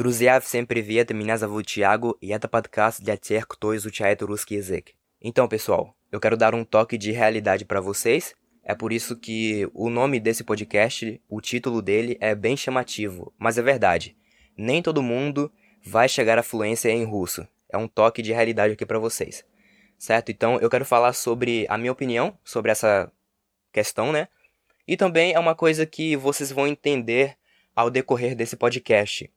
Друзья, всем привет, меня зовут Thiago e это подкаст для тех, кто изучает русский язык. Então, pessoal, eu quero dar um toque de realidade para vocês. É por isso que o nome desse podcast, o título dele é bem chamativo, mas é verdade. Nem todo mundo vai chegar à fluência em russo. É um toque de realidade aqui para vocês. Certo? Então, eu quero falar sobre a minha opinião sobre essa questão, né? E também é uma coisa que vocês vão entender ao decorrer desse podcast.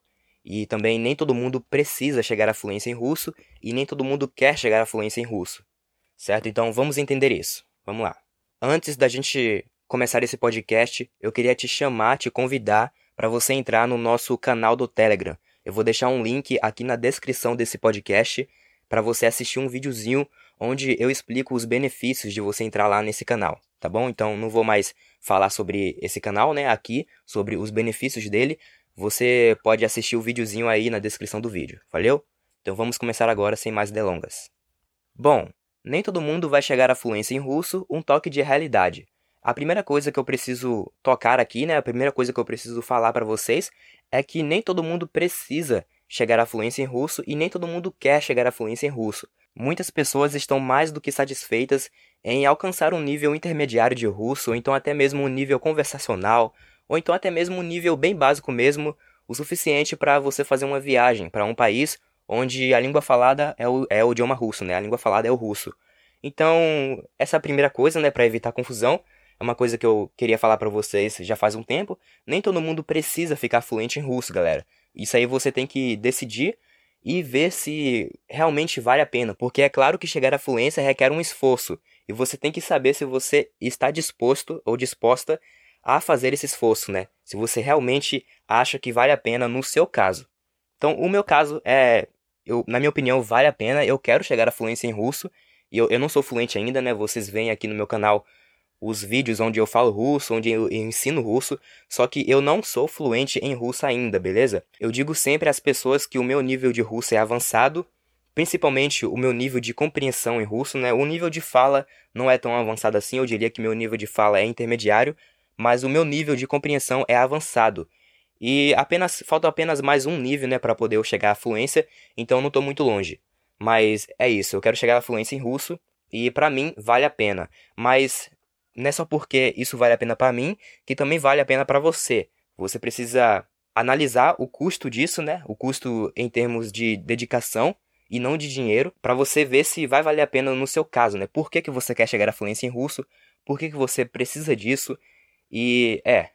E também nem todo mundo precisa chegar à fluência em russo e nem todo mundo quer chegar à fluência em russo. Certo? Então vamos entender isso. Vamos lá. Antes da gente começar esse podcast, eu queria te chamar, te convidar para você entrar no nosso canal do Telegram. Eu vou deixar um link aqui na descrição desse podcast para você assistir um videozinho onde eu explico os benefícios de você entrar lá nesse canal, tá bom? Então não vou mais falar sobre esse canal, né, aqui, sobre os benefícios dele, você pode assistir o videozinho aí na descrição do vídeo, valeu? Então vamos começar agora sem mais delongas. Bom, nem todo mundo vai chegar à fluência em russo, um toque de realidade. A primeira coisa que eu preciso tocar aqui, né, a primeira coisa que eu preciso falar para vocês é que nem todo mundo precisa chegar à fluência em russo e nem todo mundo quer chegar à fluência em russo. Muitas pessoas estão mais do que satisfeitas em alcançar um nível intermediário de russo, ou então até mesmo um nível conversacional, ou então até mesmo um nível bem básico mesmo, o suficiente para você fazer uma viagem para um país onde a língua falada é o, é o idioma russo, né? A língua falada é o russo. Então, essa é a primeira coisa, né, para evitar confusão, é uma coisa que eu queria falar para vocês já faz um tempo. Nem todo mundo precisa ficar fluente em russo, galera. Isso aí você tem que decidir e ver se realmente vale a pena, porque é claro que chegar à fluência requer um esforço, e você tem que saber se você está disposto ou disposta a fazer esse esforço, né? Se você realmente acha que vale a pena no seu caso. Então, o meu caso é, eu, na minha opinião, vale a pena. Eu quero chegar à fluência em russo. E eu, eu não sou fluente ainda, né? Vocês veem aqui no meu canal os vídeos onde eu falo russo, onde eu, ensino russo. Só que eu não sou fluente em russo ainda, beleza? Eu digo sempre às pessoas que o meu nível de russo é avançado. Principalmente o meu nível de compreensão em russo, né? O nível de fala não é tão avançado assim. Eu diria que meu nível de fala é intermediário mas o meu nível de compreensão é avançado. E apenas falta apenas mais um nível, né, para poder eu chegar à fluência, então não estou muito longe. Mas é isso, eu quero chegar à fluência em russo e para mim vale a pena. Mas não é só porque isso vale a pena para mim que também vale a pena para você. Você precisa analisar o custo disso, né? O custo em termos de dedicação e não de dinheiro, para você ver se vai valer a pena no seu caso, né? Por que, que você quer chegar à fluência em russo? Por que, que você precisa disso? E é,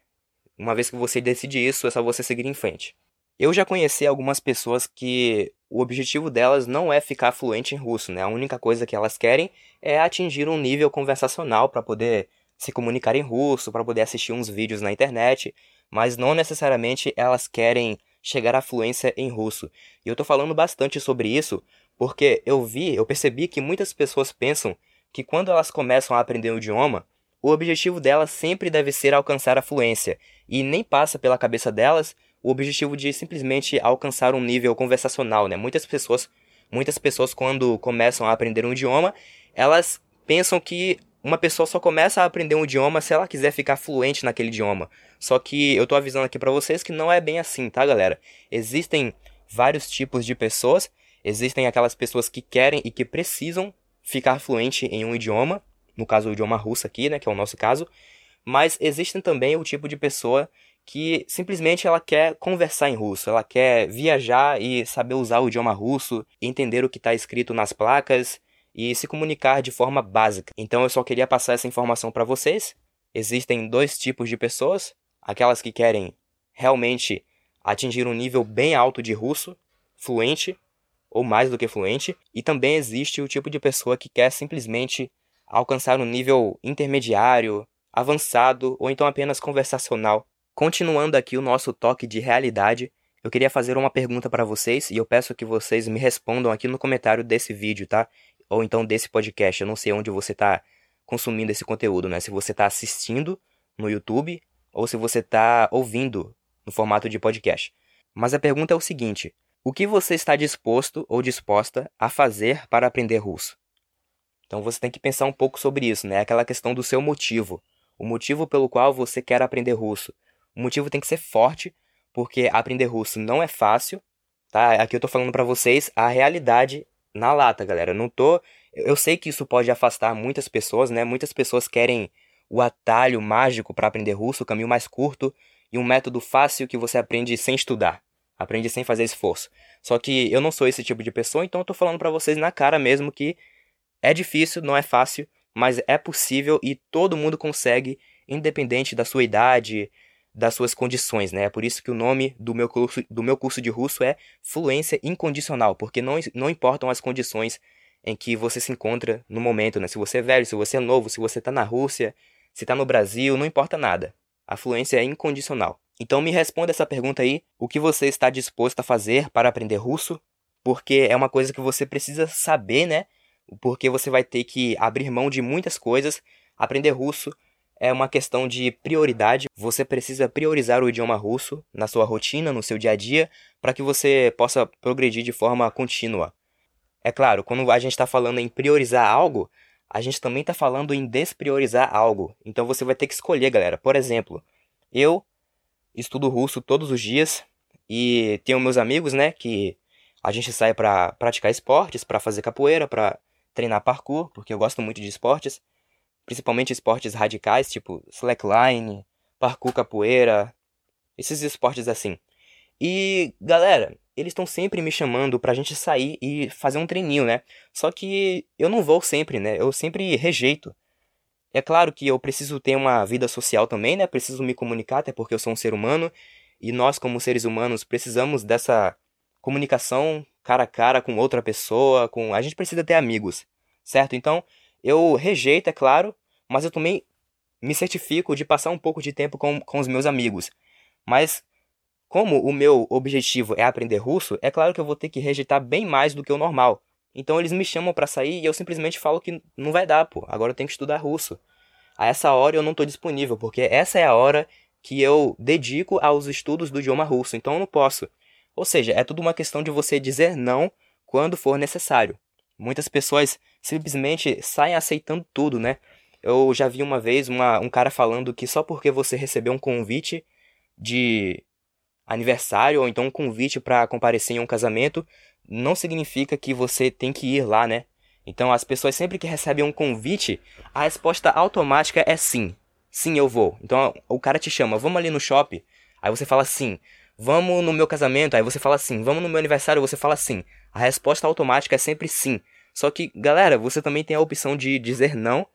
uma vez que você decide isso, é só você seguir em frente. Eu já conheci algumas pessoas que o objetivo delas não é ficar fluente em russo, né? A única coisa que elas querem é atingir um nível conversacional para poder se comunicar em russo, para poder assistir uns vídeos na internet, mas não necessariamente elas querem chegar à fluência em russo. E eu tô falando bastante sobre isso porque eu vi, eu percebi que muitas pessoas pensam que quando elas começam a aprender o idioma, o objetivo delas sempre deve ser alcançar a fluência, e nem passa pela cabeça delas o objetivo de simplesmente alcançar um nível conversacional, né? Muitas pessoas, muitas pessoas quando começam a aprender um idioma, elas pensam que uma pessoa só começa a aprender um idioma se ela quiser ficar fluente naquele idioma. Só que eu tô avisando aqui para vocês que não é bem assim, tá, galera? Existem vários tipos de pessoas, existem aquelas pessoas que querem e que precisam ficar fluente em um idioma, no caso o idioma russo aqui, né, que é o nosso caso, mas existem também o tipo de pessoa que simplesmente ela quer conversar em russo, ela quer viajar e saber usar o idioma russo, entender o que está escrito nas placas e se comunicar de forma básica. Então eu só queria passar essa informação para vocês. Existem dois tipos de pessoas: aquelas que querem realmente atingir um nível bem alto de russo, fluente ou mais do que fluente, e também existe o tipo de pessoa que quer simplesmente alcançar um nível intermediário, avançado ou então apenas conversacional. Continuando aqui o nosso toque de realidade, eu queria fazer uma pergunta para vocês e eu peço que vocês me respondam aqui no comentário desse vídeo, tá? Ou então desse podcast. Eu não sei onde você está consumindo esse conteúdo, né? Se você está assistindo no YouTube ou se você está ouvindo no formato de podcast. Mas a pergunta é o seguinte: o que você está disposto ou disposta a fazer para aprender russo? Então você tem que pensar um pouco sobre isso, né? Aquela questão do seu motivo. O motivo pelo qual você quer aprender russo. O motivo tem que ser forte, porque aprender russo não é fácil, tá? Aqui eu tô falando para vocês a realidade na lata, galera. não tô. Eu sei que isso pode afastar muitas pessoas, né? Muitas pessoas querem o atalho mágico para aprender russo, o caminho mais curto e um método fácil que você aprende sem estudar, aprende sem fazer esforço. Só que eu não sou esse tipo de pessoa, então eu tô falando para vocês na cara mesmo que é difícil, não é fácil, mas é possível e todo mundo consegue, independente da sua idade, das suas condições, né? É por isso que o nome do meu curso, do meu curso de russo é Fluência Incondicional, porque não, não importam as condições em que você se encontra no momento, né? Se você é velho, se você é novo, se você está na Rússia, se está no Brasil, não importa nada. A fluência é incondicional. Então me responda essa pergunta aí: o que você está disposto a fazer para aprender russo? Porque é uma coisa que você precisa saber, né? Porque você vai ter que abrir mão de muitas coisas. Aprender russo é uma questão de prioridade. Você precisa priorizar o idioma russo na sua rotina, no seu dia a dia, para que você possa progredir de forma contínua. É claro, quando a gente está falando em priorizar algo, a gente também está falando em despriorizar algo. Então você vai ter que escolher, galera. Por exemplo, eu estudo russo todos os dias e tenho meus amigos, né, que a gente sai para praticar esportes, para fazer capoeira, para treinar parkour, porque eu gosto muito de esportes principalmente esportes radicais, tipo slackline, parkour capoeira, esses esportes assim. E, galera, eles estão sempre me chamando pra gente sair e fazer um treininho, né? Só que eu não vou sempre, né? Eu sempre rejeito. É claro que eu preciso ter uma vida social também, né? Preciso me comunicar, até porque eu sou um ser humano. E nós, como seres humanos, precisamos dessa comunicação cara a cara com outra pessoa, com a gente precisa ter amigos, certo? Então, eu rejeito, é claro, mas eu também me certifico de passar um pouco de tempo com, com os meus amigos. Mas, como o meu objetivo é aprender russo, é claro que eu vou ter que rejeitar bem mais do que o normal. Então eles me chamam para sair e eu simplesmente falo que não vai dar, pô. Agora eu tenho que estudar russo. A essa hora eu não estou disponível, porque essa é a hora que eu dedico aos estudos do idioma russo, então eu não posso. Ou seja, é tudo uma questão de você dizer não quando for necessário. Muitas pessoas simplesmente saem aceitando tudo, né? Eu já vi uma vez uma, um cara falando que só porque você recebeu um convite de aniversário ou então um convite para comparecer em um casamento, não significa que você tem que ir lá, né? Então as pessoas sempre que recebem um convite, a resposta automática é sim. Sim, eu vou. Então o cara te chama, vamos ali no shopping. Aí você fala sim. Vamos no meu casamento, aí você fala sim. Vamos no meu aniversário, você fala sim. A resposta automática é sempre sim. Só que, galera, você também tem a opção de dizer não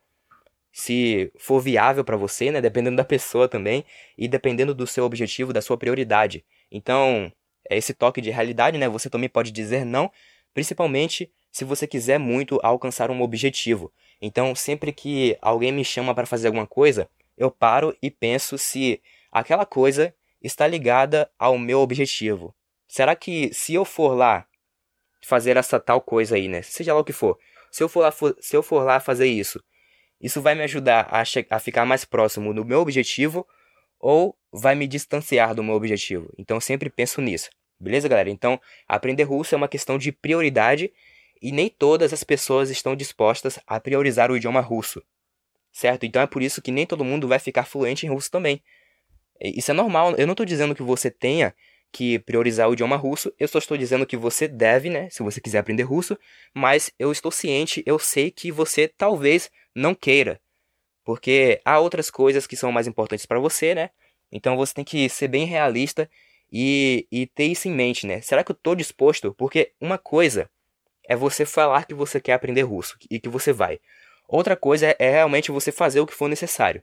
se for viável para você, né? Dependendo da pessoa também e dependendo do seu objetivo, da sua prioridade. Então, é esse toque de realidade, né? Você também pode dizer não, principalmente se você quiser muito alcançar um objetivo. Então, sempre que alguém me chama para fazer alguma coisa, eu paro e penso se aquela coisa está ligada ao meu objetivo. Será que se eu for lá fazer essa tal coisa aí, né? Seja lá o que for. Se eu for lá, for, se eu for lá fazer isso, isso vai me ajudar a, a ficar mais próximo do meu objetivo ou vai me distanciar do meu objetivo? Então sempre penso nisso. Beleza, galera? Então, aprender russo é uma questão de prioridade e nem todas as pessoas estão dispostas a priorizar o idioma russo. Certo? Então é por isso que nem todo mundo vai ficar fluente em russo também. Isso é normal. Eu não estou dizendo que você tenha que priorizar o idioma russo. Eu só estou dizendo que você deve, né, se você quiser aprender russo, mas eu estou ciente, eu sei que você talvez não queira, porque há outras coisas que são mais importantes para você, né? Então você tem que ser bem realista e, e ter isso em mente, né? Será que eu estou disposto? Porque uma coisa é você falar que você quer aprender russo e que você vai. Outra coisa é, realmente você fazer o que for necessário.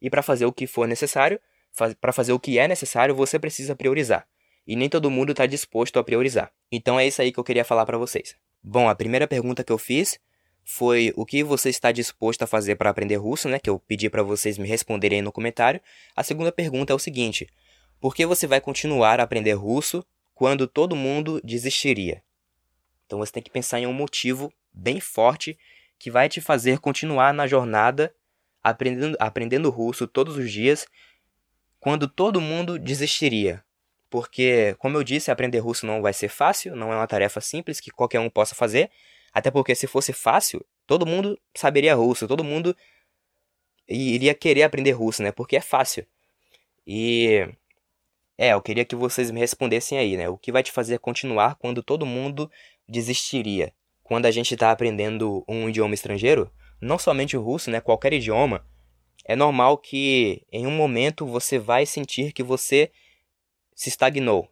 E para fazer o que for necessário, para fazer o que é necessário, você precisa priorizar e nem todo mundo está disposto a priorizar. Então é isso aí que eu queria falar para vocês. Bom, a primeira pergunta que eu fiz foi o que você está disposto a fazer para aprender russo, né? Que eu pedi para vocês me responderem no comentário. A segunda pergunta é o seguinte: por que você vai continuar a aprender russo quando todo mundo desistiria? Então você tem que pensar em um motivo bem forte que vai te fazer continuar na jornada aprendendo, aprendendo russo todos os dias quando todo mundo desistiria. Porque, como eu disse, aprender russo não vai ser fácil, não é uma tarefa simples que qualquer um possa fazer. Até porque, se fosse fácil, todo mundo saberia russo, todo mundo iria querer aprender russo, né? Porque é fácil. E É, eu queria que vocês me respondessem aí, né? O que vai te fazer continuar quando todo mundo desistiria? Quando a gente está aprendendo um idioma estrangeiro, não somente o russo, né? Qualquer idioma, é normal que em um momento você vai sentir que você se estagnou.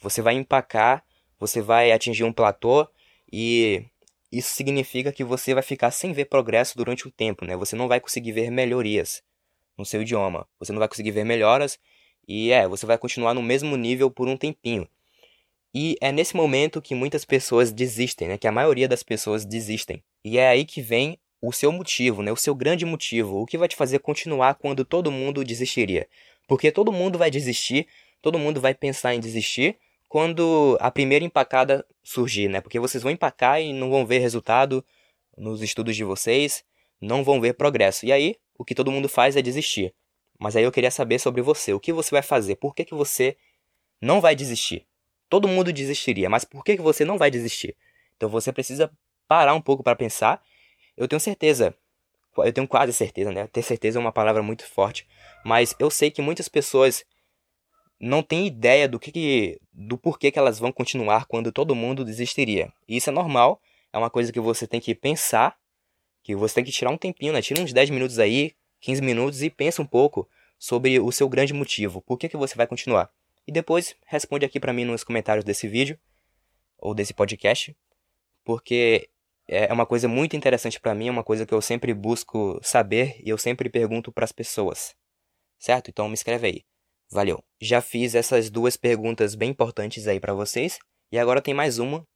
Você vai empacar, você vai atingir um platô e isso significa que você vai ficar sem ver progresso durante o tempo, né? Você não vai conseguir ver melhorias no seu idioma. Você não vai conseguir ver melhoras e é, você vai continuar no mesmo nível por um tempinho. E é nesse momento que muitas pessoas desistem, né? Que a maioria das pessoas desistem. E é aí que vem o seu motivo, né? O seu grande motivo, o que vai te fazer continuar quando todo mundo desistiria. Porque todo mundo vai desistir, todo mundo vai pensar em desistir quando a primeira empacada surgir, né? Porque vocês vão empacar e não vão ver resultado nos estudos de vocês, não vão ver progresso. E aí, o que todo mundo faz é desistir. Mas aí eu queria saber sobre você. O que você vai fazer? Por que, que você não vai desistir? Todo mundo desistiria, mas por que, que você não vai desistir? Então você precisa parar um pouco para pensar. Eu tenho certeza, eu tenho quase certeza, né? Ter certeza é uma palavra muito forte, mas eu sei que muitas pessoas não têm ideia do que, que do porquê que elas vão continuar quando todo mundo desistiria. E isso é normal, é uma coisa que você tem que pensar, que você tem que tirar um tempinho, né? Tira uns 10 minutos aí, 15 minutos e pensa um pouco sobre o seu grande motivo, por que, que você vai continuar. E depois responde aqui para mim nos comentários desse vídeo ou desse podcast, porque é uma coisa muito interessante para mim, é uma coisa que eu sempre busco saber e eu sempre pergunto para as pessoas. Certo? Então me escreve aí. Valeu. Já fiz essas duas perguntas bem importantes aí para vocês e agora tem mais uma,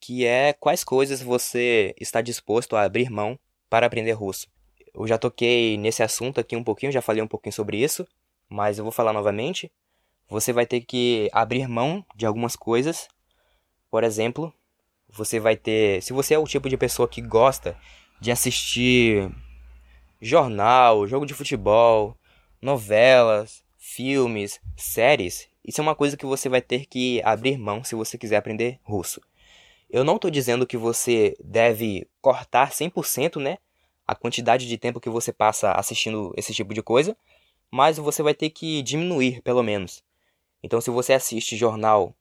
que é quais coisas você está disposto a abrir mão para aprender russo. Eu já toquei nesse assunto aqui um pouquinho, já falei um pouquinho sobre isso, mas eu vou falar novamente você vai ter que abrir mão de algumas coisas. Por exemplo, você vai ter. Se você é o tipo de pessoa que gosta de assistir jornal, jogo de futebol, novelas, filmes, séries, isso é uma coisa que você vai ter que abrir mão se você quiser aprender russo. Eu não estou dizendo que você deve cortar 100%, né? A quantidade de tempo que você passa assistindo esse tipo de coisa, mas você vai ter que diminuir, pelo menos. Então, se você assiste jornal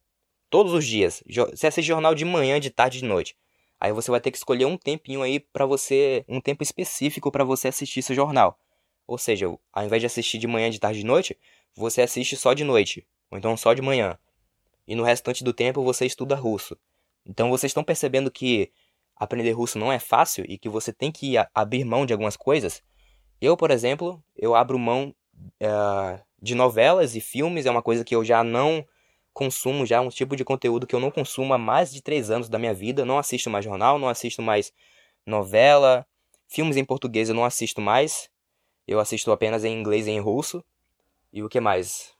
todos os dias, você assiste jornal de manhã, de tarde, de noite, aí você vai ter que escolher um tempinho aí para você, um tempo específico para você assistir esse jornal. Ou seja, ao invés de assistir de manhã, de tarde, de noite, você assiste só de noite, ou então só de manhã. E no restante do tempo você estuda russo. Então vocês estão percebendo que aprender russo não é fácil e que você tem que abrir mão de algumas coisas? Eu, por exemplo, eu abro mão uh, de novelas e filmes é uma coisa que eu já não consumo, já um tipo de conteúdo que eu não consumo há mais de três anos da minha vida. Não assisto mais jornal, não assisto mais novela, filmes em português eu não assisto mais. Eu assisto apenas em inglês e em russo. E o que mais?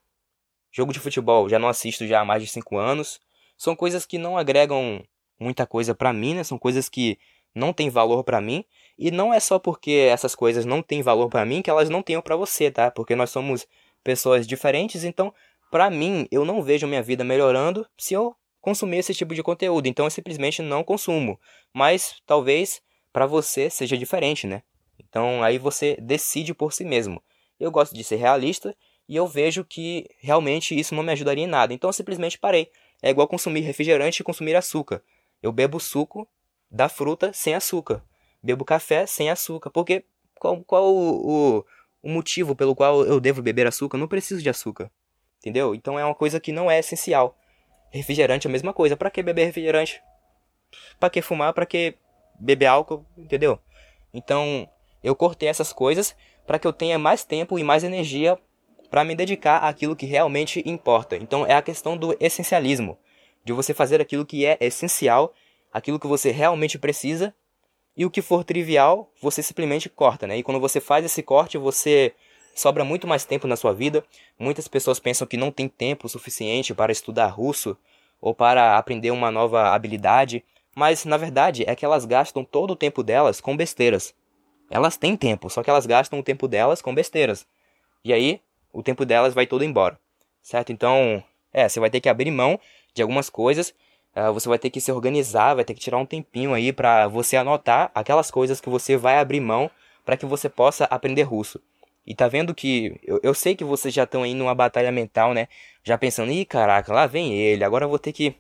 Jogo de futebol, já não assisto já há mais de cinco anos. São coisas que não agregam muita coisa para mim, né? São coisas que não têm valor para mim. E não é só porque essas coisas não têm valor para mim que elas não tenham para você, tá? Porque nós somos pessoas diferentes, então, para mim, eu não vejo minha vida melhorando se eu consumir esse tipo de conteúdo. Então, eu simplesmente não consumo. Mas talvez para você seja diferente, né? Então, aí você decide por si mesmo. Eu gosto de ser realista e eu vejo que realmente isso não me ajudaria em nada. Então, eu simplesmente parei. É igual consumir refrigerante e consumir açúcar. Eu bebo suco da fruta sem açúcar. Bebo café sem açúcar. Porque qual, qual o, o o motivo pelo qual eu devo beber açúcar, eu não preciso de açúcar. Entendeu? Então é uma coisa que não é essencial. Refrigerante é a mesma coisa. Para que beber refrigerante? Para que fumar? Para que beber álcool? Entendeu? Então, eu cortei essas coisas para que eu tenha mais tempo e mais energia para me dedicar àquilo que realmente importa. Então, é a questão do essencialismo, de você fazer aquilo que é essencial, aquilo que você realmente precisa e o que for trivial, você simplesmente corta, né? E quando você faz esse corte, você sobra muito mais tempo na sua vida. Muitas pessoas pensam que não tem tempo suficiente para estudar russo ou para aprender uma nova habilidade, mas na verdade é que elas gastam todo o tempo delas com besteiras. Elas têm tempo, só que elas gastam o tempo delas com besteiras. E aí, o tempo delas vai todo embora. Certo? Então, é, você vai ter que abrir mão de algumas coisas Uh, você vai ter que se organizar, vai ter que tirar um tempinho aí para você anotar aquelas coisas que você vai abrir mão para que você possa aprender russo. E tá vendo que. Eu, eu sei que vocês já estão aí numa batalha mental, né? Já pensando, ih, caraca, lá vem ele, agora eu vou ter que.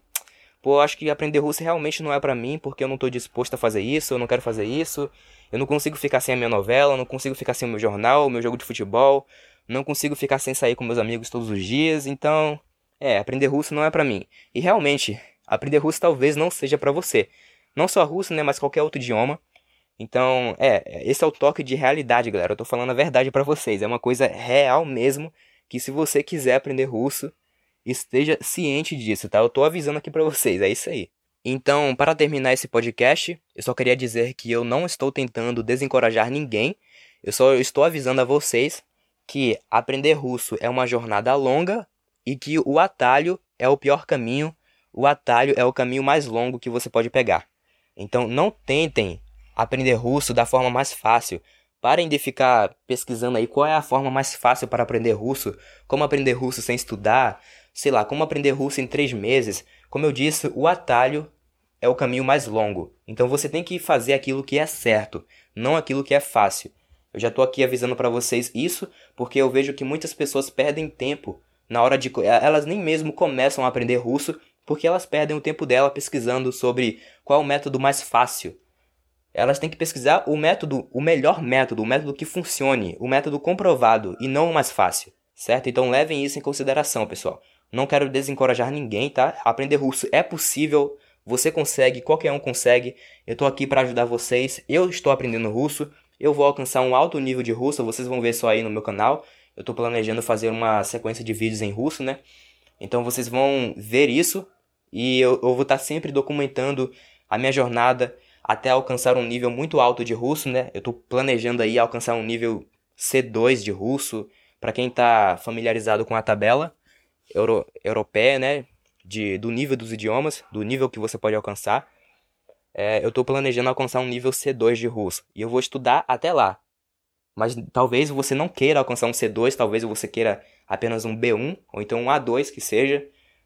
Pô, acho que aprender russo realmente não é para mim, porque eu não tô disposto a fazer isso, eu não quero fazer isso. Eu não consigo ficar sem a minha novela, não consigo ficar sem o meu jornal, o meu jogo de futebol, não consigo ficar sem sair com meus amigos todos os dias, então. É, aprender russo não é para mim. E realmente, aprender russo talvez não seja para você. Não só russo, né, mas qualquer outro idioma. Então, é, esse é o toque de realidade, galera. Eu tô falando a verdade para vocês. É uma coisa real mesmo que se você quiser aprender russo, esteja ciente disso, tá? Eu tô avisando aqui para vocês, é isso aí. Então, para terminar esse podcast, eu só queria dizer que eu não estou tentando desencorajar ninguém. Eu só estou avisando a vocês que aprender russo é uma jornada longa e que o atalho é o pior caminho, o atalho é o caminho mais longo que você pode pegar. Então, não tentem aprender russo da forma mais fácil. Parem de ficar pesquisando aí qual é a forma mais fácil para aprender russo, como aprender russo sem estudar, sei lá, como aprender russo em três meses. Como eu disse, o atalho é o caminho mais longo. Então você tem que fazer aquilo que é certo, não aquilo que é fácil. Eu já estou aqui avisando para vocês isso, porque eu vejo que muitas pessoas perdem tempo na hora de. Elas nem mesmo começam a aprender russo, porque elas perdem o tempo dela pesquisando sobre qual é o método mais fácil elas têm que pesquisar o método, o melhor método, o método que funcione, o método comprovado e não o mais fácil, certo? Então levem isso em consideração, pessoal. Não quero desencorajar ninguém, tá? Aprender russo é possível, você consegue, qualquer um consegue. Eu tô aqui para ajudar vocês. Eu estou aprendendo russo, eu vou alcançar um alto nível de russo, vocês vão ver só aí no meu canal. Eu tô planejando fazer uma sequência de vídeos em russo, né? Então vocês vão ver isso e eu, eu vou estar tá sempre documentando a minha jornada até alcançar um nível muito alto de russo, né? Eu estou planejando aí alcançar um nível C2 de russo. Para quem está familiarizado com a tabela euro, europeia, né? De, do nível dos idiomas, do nível que você pode alcançar. É, eu estou planejando alcançar um nível C2 de russo. E eu vou estudar até lá. Mas talvez você não queira alcançar um C2, talvez você queira apenas um B1, ou então um A2 que seja.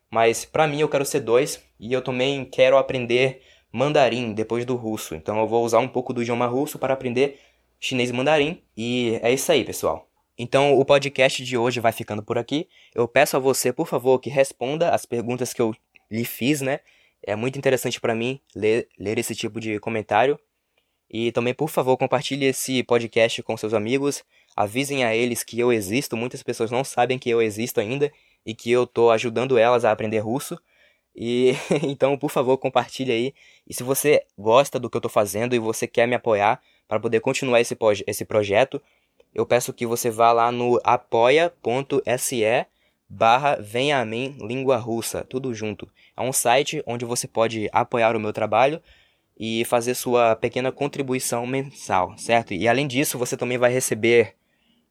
Mas para mim eu quero C2 e eu também quero aprender mandarim depois do russo. Então eu vou usar um pouco do idioma russo para aprender chinês e mandarim. E é isso aí, pessoal. Então o podcast de hoje vai ficando por aqui. Eu peço a você, por favor, que responda as perguntas que eu lhe fiz, né? É muito interessante para mim ler, ler esse tipo de comentário. E também, por favor, compartilhe esse podcast com seus amigos. Avisem a eles que eu existo. Muitas pessoas não sabem que eu existo ainda e que eu estou ajudando elas a aprender russo. E então, por favor, compartilhe aí. E se você gosta do que eu estou fazendo e você quer me apoiar para poder continuar esse, esse projeto, eu peço que você vá lá no apoia.se barra venha a mim língua russa, tudo junto. É um site onde você pode apoiar o meu trabalho e fazer sua pequena contribuição mensal, certo? E além disso, você também vai receber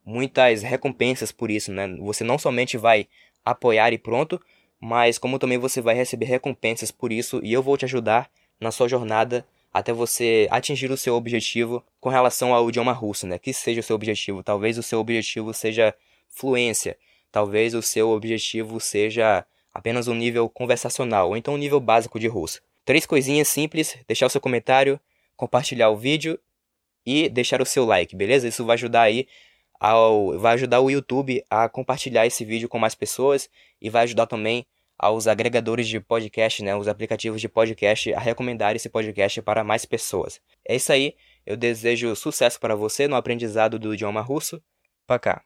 muitas recompensas por isso, né? Você não somente vai apoiar e pronto, mas como também você vai receber recompensas por isso e eu vou te ajudar na sua jornada até você atingir o seu objetivo com relação ao idioma russo, né? Que seja o seu objetivo. Talvez o seu objetivo seja fluência, talvez o seu objetivo seja apenas um nível conversacional ou então um nível básico de russo. Três coisinhas simples: deixar o seu comentário, compartilhar o vídeo e deixar o seu like, beleza? Isso vai ajudar aí ao, vai ajudar o YouTube a compartilhar esse vídeo com mais pessoas e vai ajudar também aos agregadores de podcast, né, os aplicativos de podcast a recomendar esse podcast para mais pessoas. É isso aí. Eu desejo sucesso para você no aprendizado do idioma russo. Пока.